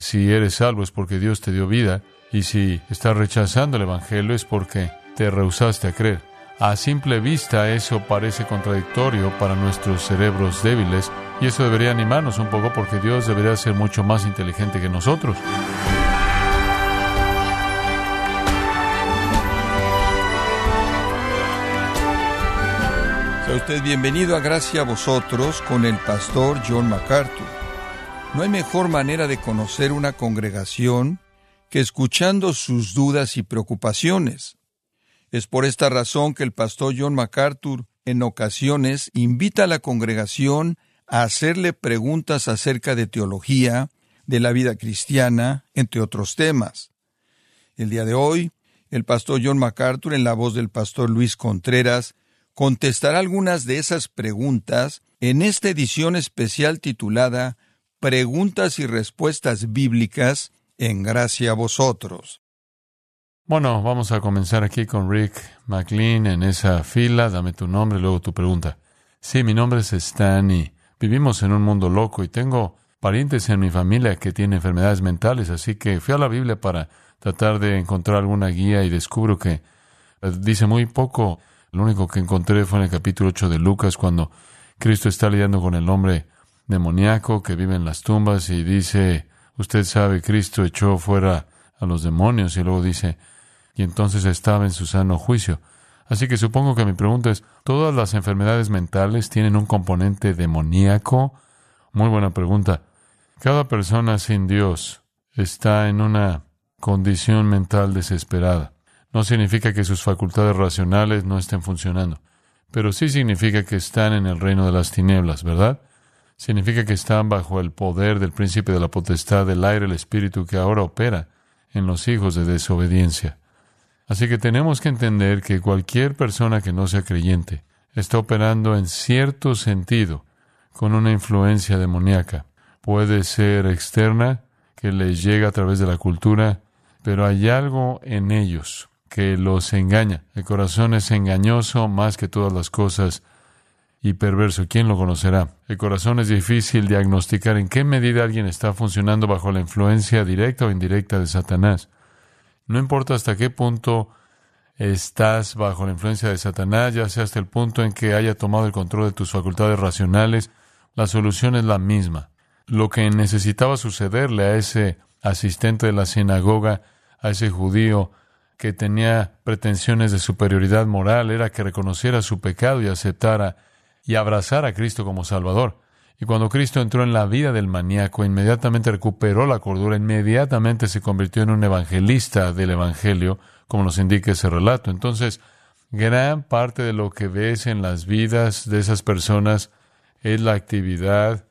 Si eres salvo es porque Dios te dio vida, y si estás rechazando el Evangelio es porque te rehusaste a creer. A simple vista eso parece contradictorio para nuestros cerebros débiles, y eso debería animarnos un poco porque Dios debería ser mucho más inteligente que nosotros. Sea usted bienvenido a Gracia a vosotros con el pastor John MacArthur. No hay mejor manera de conocer una congregación que escuchando sus dudas y preocupaciones. Es por esta razón que el pastor John MacArthur en ocasiones invita a la congregación a hacerle preguntas acerca de teología, de la vida cristiana, entre otros temas. El día de hoy, el pastor John MacArthur, en la voz del pastor Luis Contreras, contestará algunas de esas preguntas en esta edición especial titulada Preguntas y Respuestas Bíblicas en gracia a vosotros. Bueno, vamos a comenzar aquí con Rick McLean en esa fila. Dame tu nombre luego tu pregunta. Sí, mi nombre es Stan y vivimos en un mundo loco y tengo parientes en mi familia que tienen enfermedades mentales, así que fui a la Biblia para tratar de encontrar alguna guía y descubro que eh, dice muy poco lo único que encontré fue en el capítulo 8 de Lucas, cuando Cristo está lidiando con el hombre demoníaco que vive en las tumbas y dice, usted sabe, Cristo echó fuera a los demonios y luego dice, y entonces estaba en su sano juicio. Así que supongo que mi pregunta es, ¿todas las enfermedades mentales tienen un componente demoníaco? Muy buena pregunta. Cada persona sin Dios está en una condición mental desesperada no significa que sus facultades racionales no estén funcionando, pero sí significa que están en el reino de las tinieblas, ¿verdad? Significa que están bajo el poder del príncipe de la potestad del aire, el espíritu que ahora opera en los hijos de desobediencia. Así que tenemos que entender que cualquier persona que no sea creyente está operando en cierto sentido con una influencia demoníaca. Puede ser externa, que les llega a través de la cultura, pero hay algo en ellos que los engaña. El corazón es engañoso más que todas las cosas y perverso. ¿Quién lo conocerá? El corazón es difícil diagnosticar en qué medida alguien está funcionando bajo la influencia directa o indirecta de Satanás. No importa hasta qué punto estás bajo la influencia de Satanás, ya sea hasta el punto en que haya tomado el control de tus facultades racionales, la solución es la misma. Lo que necesitaba sucederle a ese asistente de la sinagoga, a ese judío, que tenía pretensiones de superioridad moral era que reconociera su pecado y aceptara y abrazara a Cristo como Salvador. Y cuando Cristo entró en la vida del maníaco, inmediatamente recuperó la cordura, inmediatamente se convirtió en un evangelista del Evangelio, como nos indica ese relato. Entonces, gran parte de lo que ves en las vidas de esas personas es la actividad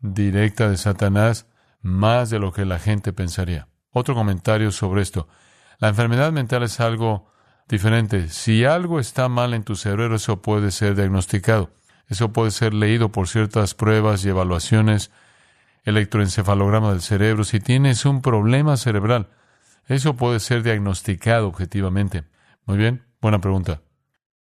directa de Satanás, más de lo que la gente pensaría. Otro comentario sobre esto. La enfermedad mental es algo diferente. Si algo está mal en tu cerebro, eso puede ser diagnosticado. Eso puede ser leído por ciertas pruebas y evaluaciones, electroencefalograma del cerebro. Si tienes un problema cerebral, eso puede ser diagnosticado objetivamente. Muy bien, buena pregunta.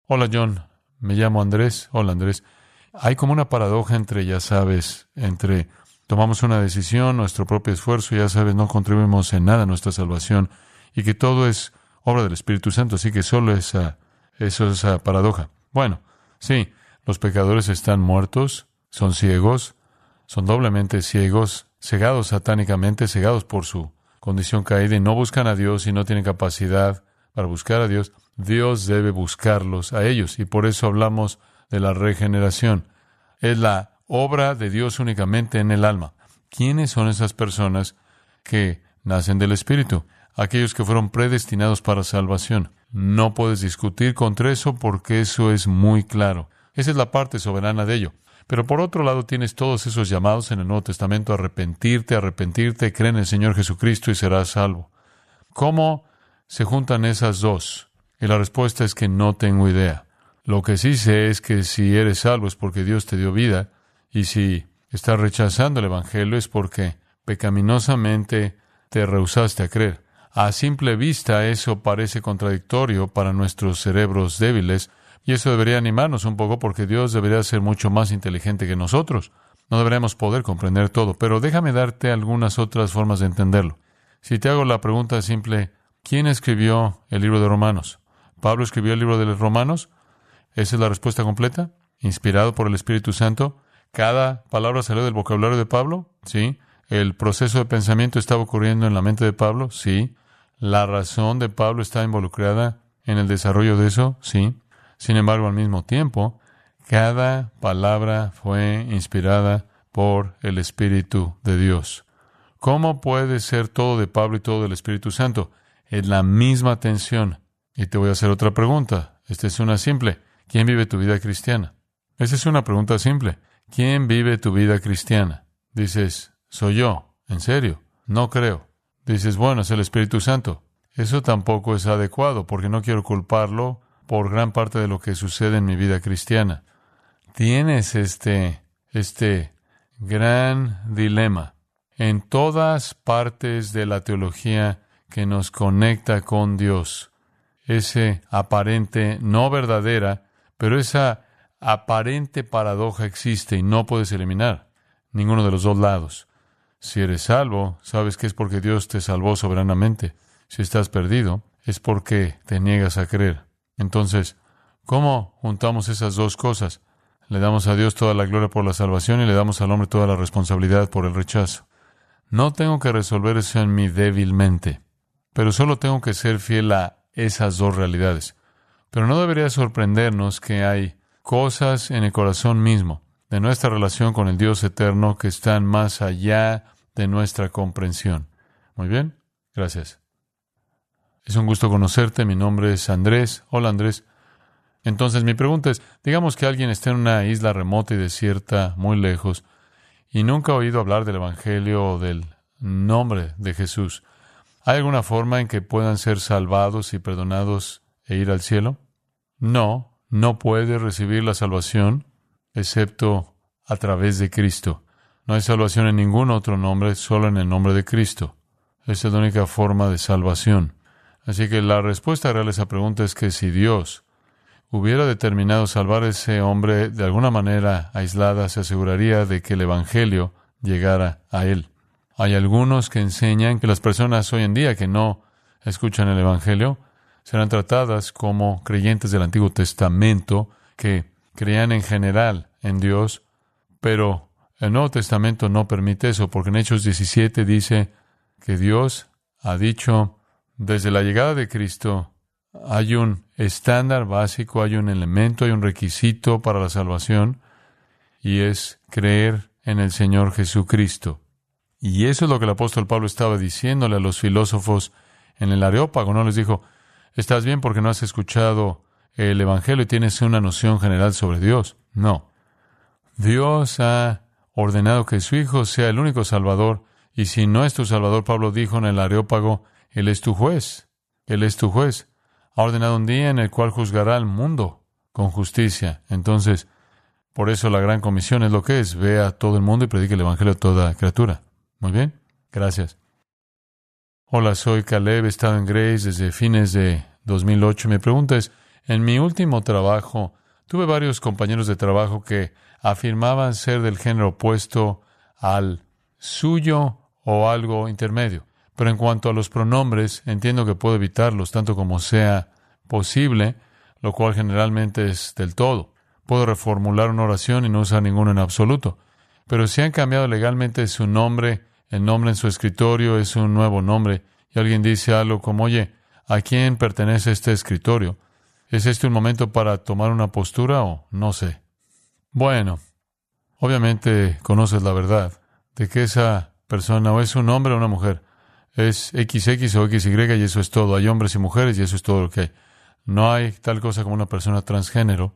Hola John, me llamo Andrés. Hola Andrés. Hay como una paradoja entre, ya sabes, entre tomamos una decisión, nuestro propio esfuerzo, ya sabes, no contribuimos en nada a nuestra salvación y que todo es obra del Espíritu Santo, así que solo esa, eso es esa paradoja. Bueno, sí, los pecadores están muertos, son ciegos, son doblemente ciegos, cegados satánicamente, cegados por su condición caída y no buscan a Dios y no tienen capacidad para buscar a Dios. Dios debe buscarlos a ellos y por eso hablamos de la regeneración. Es la obra de Dios únicamente en el alma. ¿Quiénes son esas personas que nacen del Espíritu? aquellos que fueron predestinados para salvación. No puedes discutir contra eso porque eso es muy claro. Esa es la parte soberana de ello. Pero por otro lado tienes todos esos llamados en el Nuevo Testamento a arrepentirte, arrepentirte, cree en el Señor Jesucristo y serás salvo. ¿Cómo se juntan esas dos? Y la respuesta es que no tengo idea. Lo que sí sé es que si eres salvo es porque Dios te dio vida y si estás rechazando el Evangelio es porque pecaminosamente te rehusaste a creer. A simple vista eso parece contradictorio para nuestros cerebros débiles y eso debería animarnos un poco porque Dios debería ser mucho más inteligente que nosotros. No deberemos poder comprender todo, pero déjame darte algunas otras formas de entenderlo. Si te hago la pregunta simple, ¿quién escribió el libro de Romanos? ¿Pablo escribió el libro de los Romanos? ¿Esa es la respuesta completa? ¿Inspirado por el Espíritu Santo? ¿Cada palabra salió del vocabulario de Pablo? Sí. ¿El proceso de pensamiento estaba ocurriendo en la mente de Pablo? Sí. ¿La razón de Pablo está involucrada en el desarrollo de eso? Sí. Sin embargo, al mismo tiempo, cada palabra fue inspirada por el Espíritu de Dios. ¿Cómo puede ser todo de Pablo y todo del Espíritu Santo? Es la misma tensión. Y te voy a hacer otra pregunta. Esta es una simple. ¿Quién vive tu vida cristiana? Esa es una pregunta simple. ¿Quién vive tu vida cristiana? Dices, soy yo. ¿En serio? No creo. Dices, bueno, es el Espíritu Santo. Eso tampoco es adecuado porque no quiero culparlo por gran parte de lo que sucede en mi vida cristiana tienes este, este gran dilema en todas partes de la teología que nos conecta con Dios. Ese aparente, no verdadera, pero esa aparente paradoja existe y no puedes eliminar ninguno de los dos lados. Si eres salvo, sabes que es porque Dios te salvó soberanamente. Si estás perdido, es porque te niegas a creer. Entonces, ¿cómo juntamos esas dos cosas? Le damos a Dios toda la gloria por la salvación y le damos al hombre toda la responsabilidad por el rechazo. No tengo que resolver eso en mí débilmente, pero solo tengo que ser fiel a esas dos realidades. Pero no debería sorprendernos que hay cosas en el corazón mismo de nuestra relación con el Dios eterno que están más allá de nuestra comprensión. Muy bien, gracias. Es un gusto conocerte. Mi nombre es Andrés. Hola Andrés. Entonces mi pregunta es, digamos que alguien está en una isla remota y desierta, muy lejos, y nunca ha oído hablar del Evangelio o del nombre de Jesús. ¿Hay alguna forma en que puedan ser salvados y perdonados e ir al cielo? No, no puede recibir la salvación excepto a través de Cristo. No hay salvación en ningún otro nombre, solo en el nombre de Cristo. Esa es la única forma de salvación. Así que la respuesta real a esa pregunta es que si Dios hubiera determinado salvar a ese hombre de alguna manera aislada, se aseguraría de que el Evangelio llegara a él. Hay algunos que enseñan que las personas hoy en día que no escuchan el Evangelio serán tratadas como creyentes del Antiguo Testamento que creían en general en Dios, pero el Nuevo Testamento no permite eso, porque en Hechos 17 dice que Dios ha dicho desde la llegada de Cristo hay un estándar básico, hay un elemento, hay un requisito para la salvación y es creer en el Señor Jesucristo. Y eso es lo que el apóstol Pablo estaba diciéndole a los filósofos en el Areópago. No les dijo, estás bien porque no has escuchado el Evangelio y tienes una noción general sobre Dios. No. Dios ha ordenado que su Hijo sea el único Salvador y si no es tu Salvador, Pablo dijo en el Areópago, Él es tu juez. Él es tu juez ha ordenado un día en el cual juzgará al mundo con justicia. Entonces, por eso la gran comisión es lo que es. Ve a todo el mundo y predique el Evangelio a toda criatura. Muy bien, gracias. Hola, soy Caleb, he estado en Grace desde fines de 2008. Mi pregunta es, en mi último trabajo, tuve varios compañeros de trabajo que afirmaban ser del género opuesto al suyo o algo intermedio. Pero en cuanto a los pronombres, entiendo que puedo evitarlos tanto como sea posible, lo cual generalmente es del todo. Puedo reformular una oración y no usar ninguno en absoluto. Pero si han cambiado legalmente su nombre, el nombre en su escritorio es un nuevo nombre, y alguien dice algo como, oye, ¿a quién pertenece este escritorio? ¿Es este un momento para tomar una postura o no sé? Bueno, obviamente conoces la verdad de que esa persona o es un hombre o una mujer es XX o XY y eso es todo. Hay hombres y mujeres y eso es todo lo que hay. No hay tal cosa como una persona transgénero.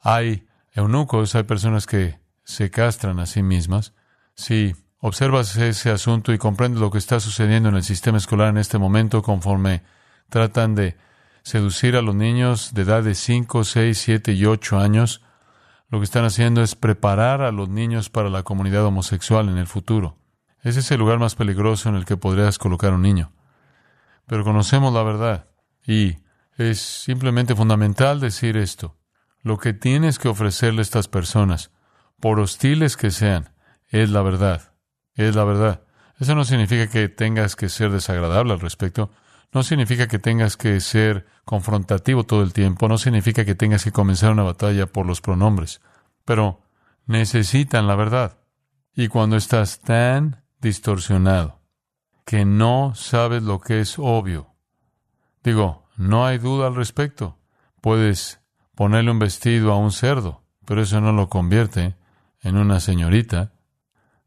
Hay eunucos, hay personas que se castran a sí mismas. Si observas ese asunto y comprendes lo que está sucediendo en el sistema escolar en este momento conforme tratan de seducir a los niños de edad de 5, 6, 7 y 8 años, lo que están haciendo es preparar a los niños para la comunidad homosexual en el futuro. Ese es el lugar más peligroso en el que podrías colocar a un niño. Pero conocemos la verdad y es simplemente fundamental decir esto. Lo que tienes que ofrecerle a estas personas por hostiles que sean, es la verdad. Es la verdad. Eso no significa que tengas que ser desagradable al respecto. No significa que tengas que ser confrontativo todo el tiempo. No significa que tengas que comenzar una batalla por los pronombres. Pero necesitan la verdad. Y cuando estás tan distorsionado que no sabes lo que es obvio, digo, no hay duda al respecto. Puedes ponerle un vestido a un cerdo, pero eso no lo convierte en una señorita.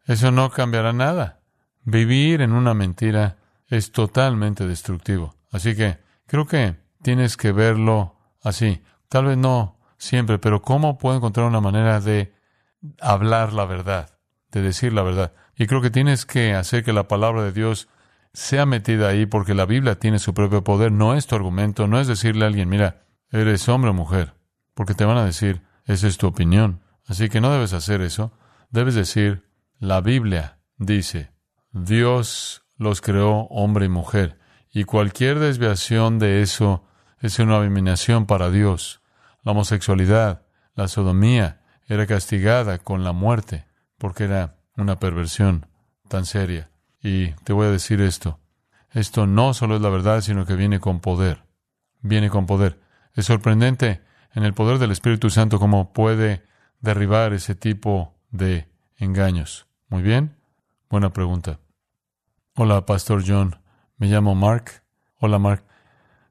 Eso no cambiará nada. Vivir en una mentira es totalmente destructivo. Así que creo que tienes que verlo así. Tal vez no siempre, pero ¿cómo puedo encontrar una manera de hablar la verdad, de decir la verdad? Y creo que tienes que hacer que la palabra de Dios sea metida ahí porque la Biblia tiene su propio poder. No es tu argumento, no es decirle a alguien, mira, eres hombre o mujer, porque te van a decir, esa es tu opinión. Así que no debes hacer eso. Debes decir, la Biblia dice, Dios los creó hombre y mujer, y cualquier desviación de eso es una abominación para Dios. La homosexualidad, la sodomía, era castigada con la muerte, porque era una perversión tan seria. Y te voy a decir esto, esto no solo es la verdad, sino que viene con poder. Viene con poder. Es sorprendente en el poder del Espíritu Santo cómo puede derribar ese tipo de engaños. Muy bien. Buena pregunta. Hola, Pastor John. Me llamo Mark. Hola, Mark.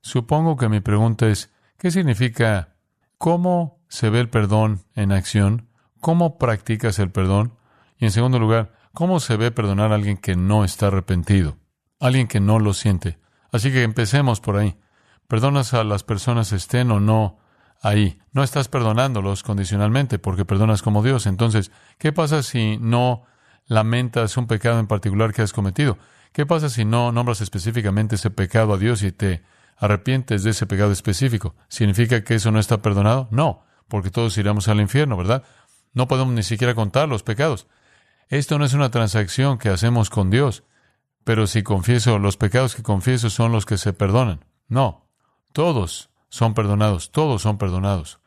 Supongo que mi pregunta es, ¿qué significa cómo se ve el perdón en acción? ¿Cómo practicas el perdón? Y en segundo lugar, ¿cómo se ve perdonar a alguien que no está arrepentido? Alguien que no lo siente. Así que empecemos por ahí. ¿Perdonas a las personas estén o no ahí. No estás perdonándolos condicionalmente porque perdonas como Dios. Entonces, ¿qué pasa si no lamentas un pecado en particular que has cometido? ¿Qué pasa si no nombras específicamente ese pecado a Dios y te arrepientes de ese pecado específico? ¿Significa que eso no está perdonado? No, porque todos iremos al infierno, ¿verdad? No podemos ni siquiera contar los pecados. Esto no es una transacción que hacemos con Dios. Pero si confieso, los pecados que confieso son los que se perdonan. No, todos son perdonados, todos son perdonados.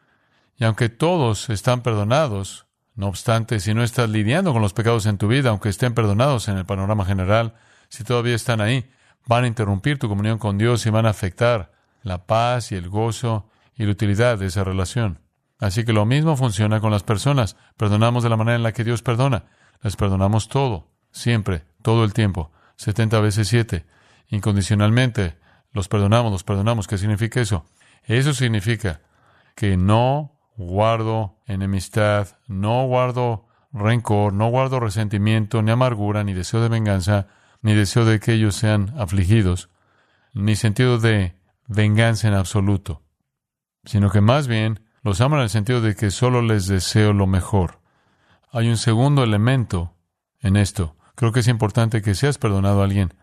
Y aunque todos están perdonados, no obstante, si no estás lidiando con los pecados en tu vida, aunque estén perdonados en el panorama general, si todavía están ahí, van a interrumpir tu comunión con Dios y van a afectar la paz y el gozo y la utilidad de esa relación. Así que lo mismo funciona con las personas. Perdonamos de la manera en la que Dios perdona. Les perdonamos todo, siempre, todo el tiempo, setenta veces siete, incondicionalmente. Los perdonamos, los perdonamos. ¿Qué significa eso? Eso significa que no guardo enemistad, no guardo rencor, no guardo resentimiento, ni amargura, ni deseo de venganza, ni deseo de que ellos sean afligidos, ni sentido de venganza en absoluto, sino que más bien los amo en el sentido de que solo les deseo lo mejor. Hay un segundo elemento en esto. Creo que es importante que seas perdonado a alguien,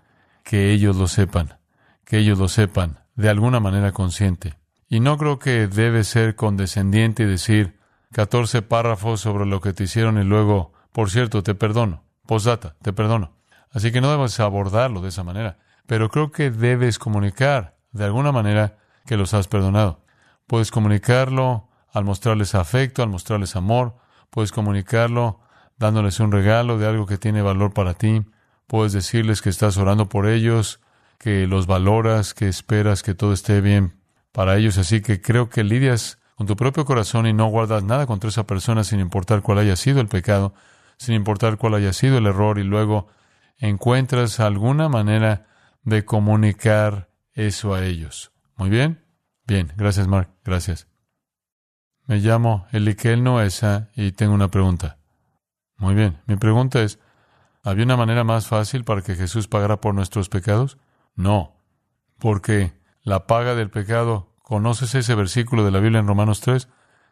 que ellos lo sepan, que ellos lo sepan de alguna manera consciente. Y no creo que debe ser condescendiente y decir 14 párrafos sobre lo que te hicieron y luego, por cierto, te perdono. Posdata, te perdono. Así que no debes abordarlo de esa manera. Pero creo que debes comunicar de alguna manera que los has perdonado. Puedes comunicarlo al mostrarles afecto, al mostrarles amor. Puedes comunicarlo dándoles un regalo de algo que tiene valor para ti. Puedes decirles que estás orando por ellos, que los valoras, que esperas que todo esté bien para ellos. Así que creo que lidias con tu propio corazón y no guardas nada contra esa persona sin importar cuál haya sido el pecado, sin importar cuál haya sido el error y luego encuentras alguna manera de comunicar eso a ellos. Muy bien. Bien, gracias Mark, gracias. Me llamo Elikel Noesa y tengo una pregunta. Muy bien, mi pregunta es, ¿había una manera más fácil para que Jesús pagara por nuestros pecados? No, porque la paga del pecado, ¿conoces ese versículo de la Biblia en Romanos 3?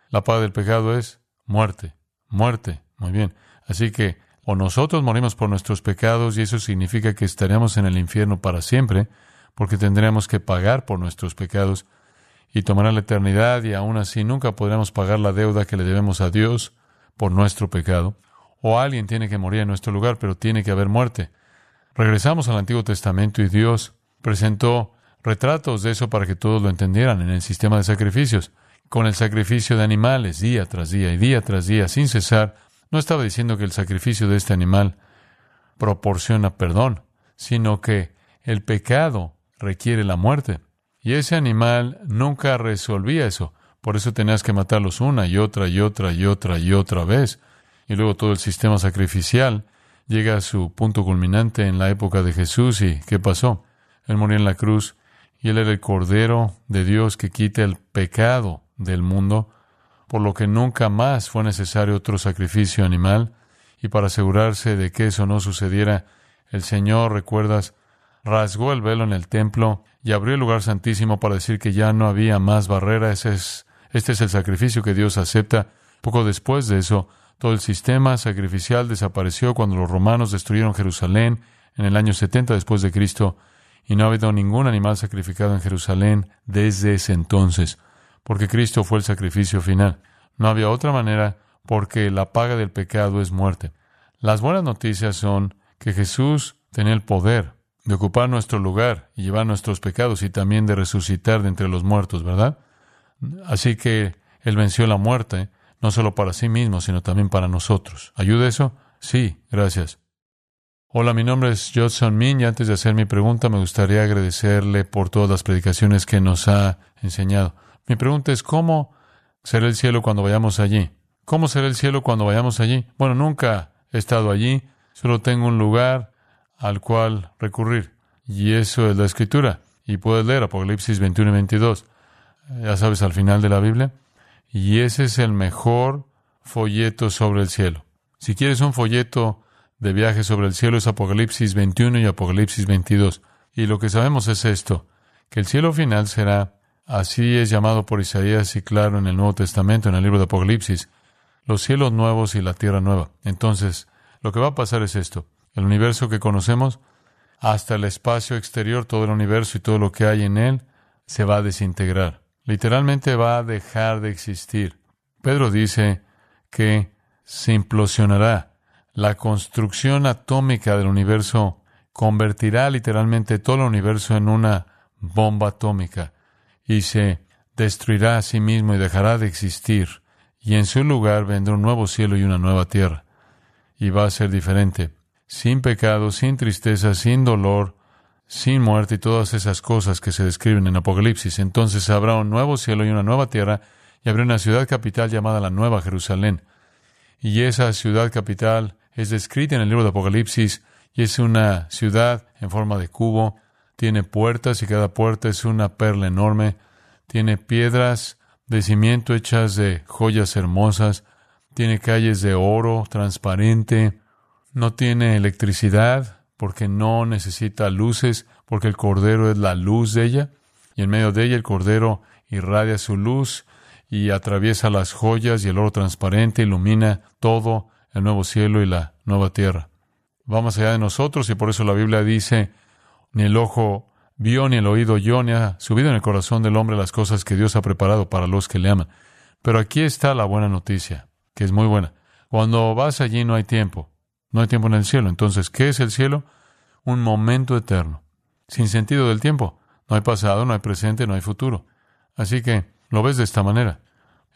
La paga del pecado es muerte, muerte. Muy bien. Así que o nosotros morimos por nuestros pecados y eso significa que estaremos en el infierno para siempre, porque tendremos que pagar por nuestros pecados y tomará la eternidad y aún así nunca podremos pagar la deuda que le debemos a Dios por nuestro pecado. O alguien tiene que morir en nuestro lugar, pero tiene que haber muerte. Regresamos al Antiguo Testamento y Dios presentó retratos de eso para que todos lo entendieran en el sistema de sacrificios, con el sacrificio de animales día tras día y día tras día, sin cesar, No estaba diciendo que el sacrificio de este animal proporciona perdón, sino que el pecado requiere la muerte. Y ese animal nunca resolvía eso. Por eso tenías que matarlos una y otra y otra y otra y otra vez. Y luego todo el sistema sacrificial llega a su punto culminante en la época de Jesús. ¿Y qué pasó? Él murió en la cruz y él era el Cordero de Dios que quita el pecado del mundo, por lo que nunca más fue necesario otro sacrificio animal. Y para asegurarse de que eso no sucediera, el Señor, recuerdas, rasgó el velo en el templo y abrió el lugar santísimo para decir que ya no había más barrera. Ese es, este es el sacrificio que Dios acepta. Poco después de eso, todo el sistema sacrificial desapareció cuando los romanos destruyeron Jerusalén en el año 70 después de Cristo y no ha habido ningún animal sacrificado en Jerusalén desde ese entonces, porque Cristo fue el sacrificio final. No había otra manera porque la paga del pecado es muerte. Las buenas noticias son que Jesús tenía el poder de ocupar nuestro lugar y llevar nuestros pecados y también de resucitar de entre los muertos, ¿verdad? Así que Él venció la muerte no solo para sí mismo, sino también para nosotros. ¿Ayuda eso? Sí, gracias. Hola, mi nombre es Judson Min y antes de hacer mi pregunta me gustaría agradecerle por todas las predicaciones que nos ha enseñado. Mi pregunta es, ¿cómo será el cielo cuando vayamos allí? ¿Cómo será el cielo cuando vayamos allí? Bueno, nunca he estado allí, solo tengo un lugar al cual recurrir. Y eso es la escritura. Y puedes leer Apocalipsis 21 y 22. Ya sabes, al final de la Biblia. Y ese es el mejor folleto sobre el cielo. Si quieres un folleto de viaje sobre el cielo es Apocalipsis 21 y Apocalipsis 22. Y lo que sabemos es esto, que el cielo final será, así es llamado por Isaías y claro en el Nuevo Testamento, en el libro de Apocalipsis, los cielos nuevos y la tierra nueva. Entonces, lo que va a pasar es esto. El universo que conocemos, hasta el espacio exterior, todo el universo y todo lo que hay en él, se va a desintegrar literalmente va a dejar de existir. Pedro dice que se implosionará. La construcción atómica del universo convertirá literalmente todo el universo en una bomba atómica y se destruirá a sí mismo y dejará de existir. Y en su lugar vendrá un nuevo cielo y una nueva tierra. Y va a ser diferente, sin pecado, sin tristeza, sin dolor, sin muerte y todas esas cosas que se describen en Apocalipsis. Entonces habrá un nuevo cielo y una nueva tierra y habrá una ciudad capital llamada la Nueva Jerusalén. Y esa ciudad capital es descrita en el libro de Apocalipsis y es una ciudad en forma de cubo, tiene puertas y cada puerta es una perla enorme, tiene piedras de cimiento hechas de joyas hermosas, tiene calles de oro transparente, no tiene electricidad, porque no necesita luces, porque el Cordero es la luz de ella, y en medio de ella el Cordero irradia su luz y atraviesa las joyas y el oro transparente, ilumina todo el nuevo cielo y la nueva tierra. Vamos allá de nosotros y por eso la Biblia dice, ni el ojo vio, ni el oído oyó, ni ha subido en el corazón del hombre las cosas que Dios ha preparado para los que le aman. Pero aquí está la buena noticia, que es muy buena. Cuando vas allí no hay tiempo. No hay tiempo en el cielo. Entonces, ¿qué es el cielo? Un momento eterno, sin sentido del tiempo. No hay pasado, no hay presente, no hay futuro. Así que lo ves de esta manera.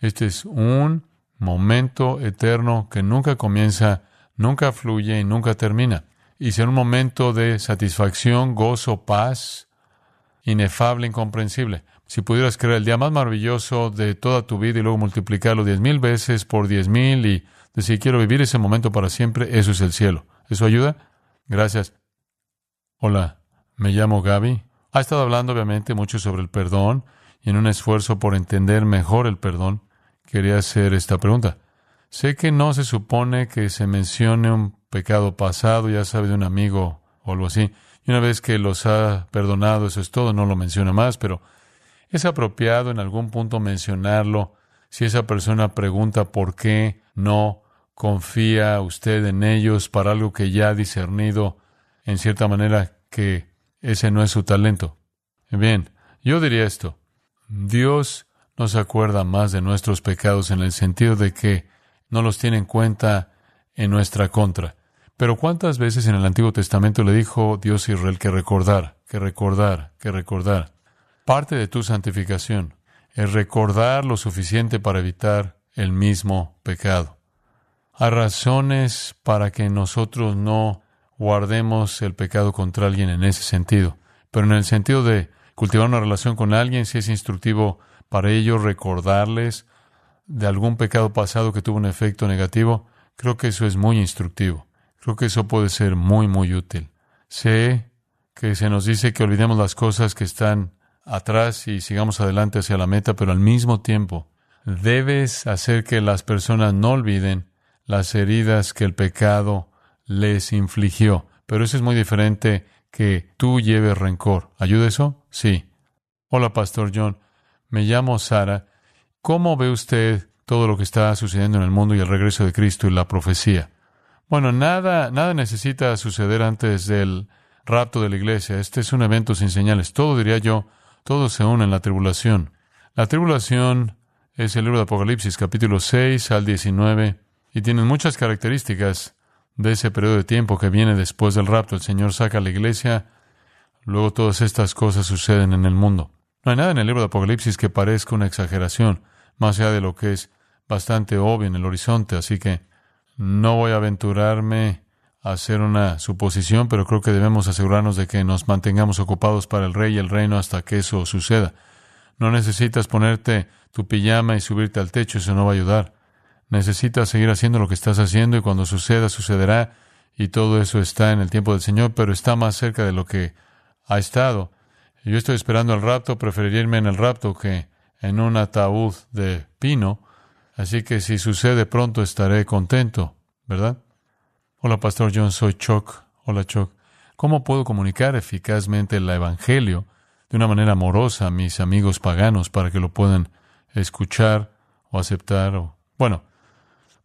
Este es un momento eterno que nunca comienza, nunca fluye y nunca termina. Y será un momento de satisfacción, gozo, paz, inefable, incomprensible. Si pudieras crear el día más maravilloso de toda tu vida y luego multiplicarlo diez mil veces por diez mil y decir quiero vivir ese momento para siempre, eso es el cielo. ¿Eso ayuda? Gracias. Hola, me llamo Gaby. Ha estado hablando obviamente mucho sobre el perdón y en un esfuerzo por entender mejor el perdón, quería hacer esta pregunta. Sé que no se supone que se mencione un pecado pasado, ya sabe, de un amigo o algo así. Y una vez que los ha perdonado, eso es todo, no lo menciona más, pero es apropiado en algún punto mencionarlo si esa persona pregunta por qué no confía usted en ellos para algo que ya ha discernido en cierta manera que ese no es su talento. Bien, yo diría esto. Dios no se acuerda más de nuestros pecados en el sentido de que no los tiene en cuenta en nuestra contra. Pero ¿cuántas veces en el Antiguo Testamento le dijo Dios Israel que recordar, que recordar, que recordar? Parte de tu santificación es recordar lo suficiente para evitar el mismo pecado. Hay razones para que nosotros no guardemos el pecado contra alguien en ese sentido. Pero en el sentido de cultivar una relación con alguien, si es instructivo para ellos recordarles de algún pecado pasado que tuvo un efecto negativo, creo que eso es muy instructivo. Creo que eso puede ser muy, muy útil. Sé que se nos dice que olvidemos las cosas que están atrás y sigamos adelante hacia la meta, pero al mismo tiempo debes hacer que las personas no olviden las heridas que el pecado les infligió. Pero eso es muy diferente que tú lleves rencor. ¿Ayuda eso? Sí. Hola, Pastor John. Me llamo Sara. ¿Cómo ve usted todo lo que está sucediendo en el mundo y el regreso de Cristo y la profecía? Bueno, nada, nada necesita suceder antes del rapto de la iglesia. Este es un evento sin señales. Todo, diría yo, todo se une en la tribulación. La tribulación es el libro de Apocalipsis, capítulo 6 al 19, y tiene muchas características de ese periodo de tiempo que viene después del rapto. El Señor saca a la iglesia, luego todas estas cosas suceden en el mundo. No hay nada en el libro de Apocalipsis que parezca una exageración, más allá de lo que es bastante obvio en el horizonte, así que no voy a aventurarme hacer una suposición, pero creo que debemos asegurarnos de que nos mantengamos ocupados para el rey y el reino hasta que eso suceda. No necesitas ponerte tu pijama y subirte al techo, eso no va a ayudar. Necesitas seguir haciendo lo que estás haciendo y cuando suceda, sucederá. Y todo eso está en el tiempo del Señor, pero está más cerca de lo que ha estado. Yo estoy esperando el rapto, preferiría irme en el rapto que en un ataúd de pino. Así que si sucede pronto estaré contento, ¿verdad? Hola, Pastor John, soy Chuck. Hola, Chuck. ¿Cómo puedo comunicar eficazmente el Evangelio de una manera amorosa a mis amigos paganos para que lo puedan escuchar o aceptar? O... Bueno,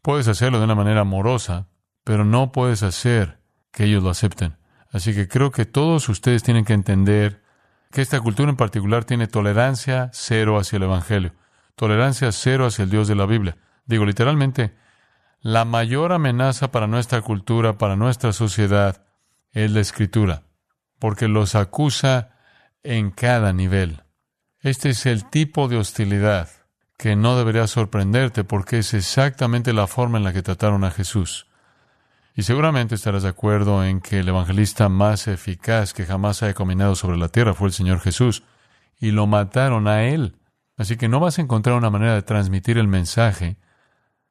Puedes hacerlo de una manera amorosa, pero no puedes hacer que ellos lo acepten. Así que creo que todos ustedes tienen que entender que esta cultura en particular tiene tolerancia cero hacia el Evangelio, tolerancia cero hacia el Dios de la Biblia. Digo literalmente, la mayor amenaza para nuestra cultura, para nuestra sociedad, es la escritura, porque los acusa en cada nivel. Este es el tipo de hostilidad que no debería sorprenderte porque es exactamente la forma en la que trataron a Jesús. Y seguramente estarás de acuerdo en que el evangelista más eficaz que jamás haya caminado sobre la tierra fue el Señor Jesús, y lo mataron a él. Así que no vas a encontrar una manera de transmitir el mensaje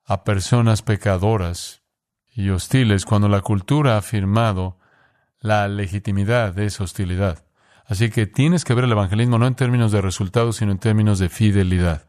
a personas pecadoras y hostiles cuando la cultura ha afirmado la legitimidad de esa hostilidad. Así que tienes que ver el evangelismo no en términos de resultados, sino en términos de fidelidad.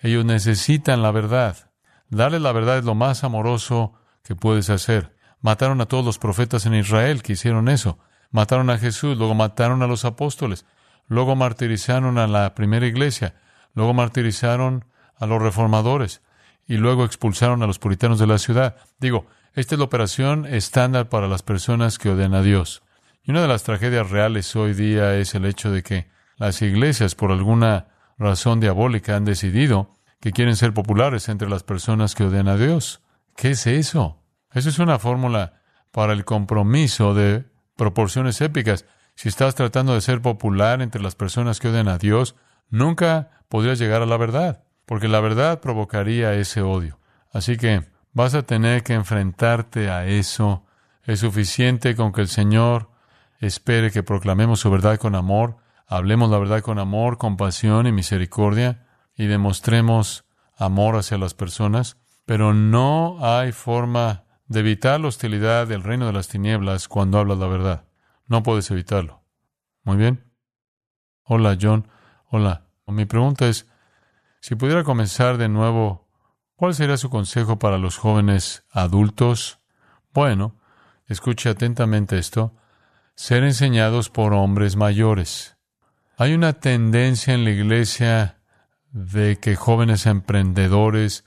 Ellos necesitan la verdad. Darles la verdad es lo más amoroso que puedes hacer. Mataron a todos los profetas en Israel que hicieron eso. Mataron a Jesús, luego mataron a los apóstoles, luego martirizaron a la primera iglesia, luego martirizaron a los reformadores y luego expulsaron a los puritanos de la ciudad. Digo, esta es la operación estándar para las personas que odian a Dios. Y una de las tragedias reales hoy día es el hecho de que las iglesias, por alguna razón diabólica, han decidido que quieren ser populares entre las personas que odian a Dios. ¿Qué es eso? Eso es una fórmula para el compromiso de proporciones épicas. Si estás tratando de ser popular entre las personas que odian a Dios, nunca podrías llegar a la verdad, porque la verdad provocaría ese odio. Así que vas a tener que enfrentarte a eso. Es suficiente con que el Señor espere que proclamemos su verdad con amor, hablemos la verdad con amor, compasión y misericordia, y demostremos amor hacia las personas, pero no hay forma de evitar la hostilidad del reino de las tinieblas cuando hablas la verdad. No puedes evitarlo. Muy bien. Hola, John. Hola. Mi pregunta es, si pudiera comenzar de nuevo, ¿cuál sería su consejo para los jóvenes adultos? Bueno, escuche atentamente esto. Ser enseñados por hombres mayores. Hay una tendencia en la iglesia de que jóvenes emprendedores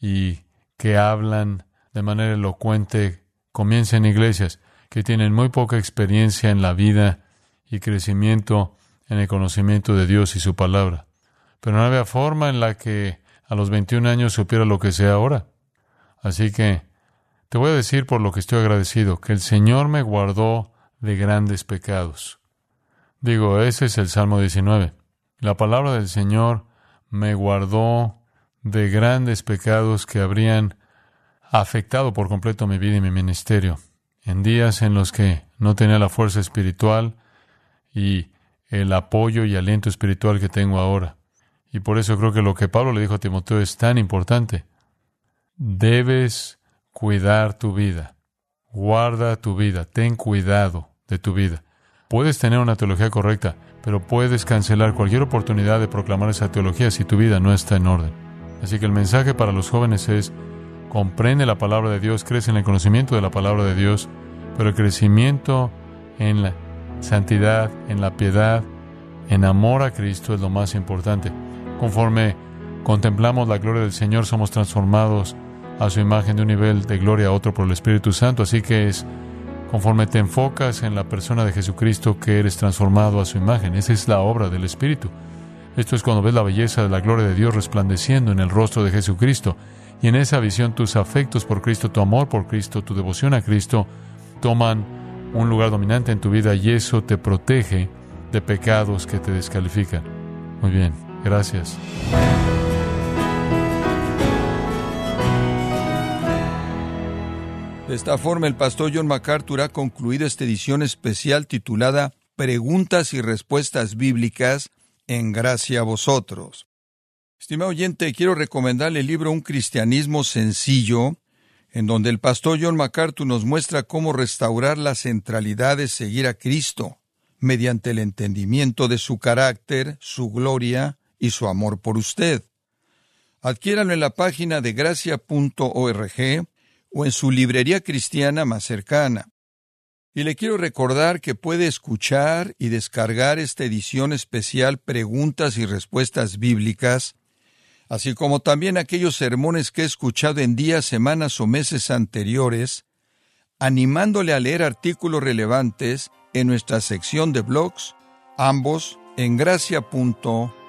y que hablan de manera elocuente comiencen iglesias que tienen muy poca experiencia en la vida y crecimiento en el conocimiento de Dios y su palabra. Pero no había forma en la que a los 21 años supiera lo que sea ahora. Así que te voy a decir por lo que estoy agradecido, que el Señor me guardó de grandes pecados. Digo, ese es el Salmo 19. La palabra del Señor me guardó de grandes pecados que habrían afectado por completo mi vida y mi ministerio. En días en los que no tenía la fuerza espiritual y el apoyo y aliento espiritual que tengo ahora. Y por eso creo que lo que Pablo le dijo a Timoteo es tan importante. Debes cuidar tu vida. Guarda tu vida. Ten cuidado de tu vida. Puedes tener una teología correcta, pero puedes cancelar cualquier oportunidad de proclamar esa teología si tu vida no está en orden. Así que el mensaje para los jóvenes es, comprende la palabra de Dios, crece en el conocimiento de la palabra de Dios, pero el crecimiento en la santidad, en la piedad, en amor a Cristo es lo más importante. Conforme contemplamos la gloria del Señor, somos transformados a su imagen de un nivel de gloria a otro por el Espíritu Santo. Así que es conforme te enfocas en la persona de Jesucristo que eres transformado a su imagen. Esa es la obra del Espíritu. Esto es cuando ves la belleza de la gloria de Dios resplandeciendo en el rostro de Jesucristo. Y en esa visión tus afectos por Cristo, tu amor por Cristo, tu devoción a Cristo toman un lugar dominante en tu vida y eso te protege de pecados que te descalifican. Muy bien, gracias. De esta forma, el pastor John MacArthur ha concluido esta edición especial titulada Preguntas y Respuestas Bíblicas en Gracia a Vosotros. Estimado oyente, quiero recomendarle el libro Un Cristianismo Sencillo, en donde el pastor John MacArthur nos muestra cómo restaurar la centralidad de seguir a Cristo, mediante el entendimiento de su carácter, su gloria y su amor por usted. Adquiéralo en la página de gracia.org o en su librería cristiana más cercana. Y le quiero recordar que puede escuchar y descargar esta edición especial Preguntas y Respuestas Bíblicas, así como también aquellos sermones que he escuchado en días, semanas o meses anteriores, animándole a leer artículos relevantes en nuestra sección de blogs, ambos en gracia.org.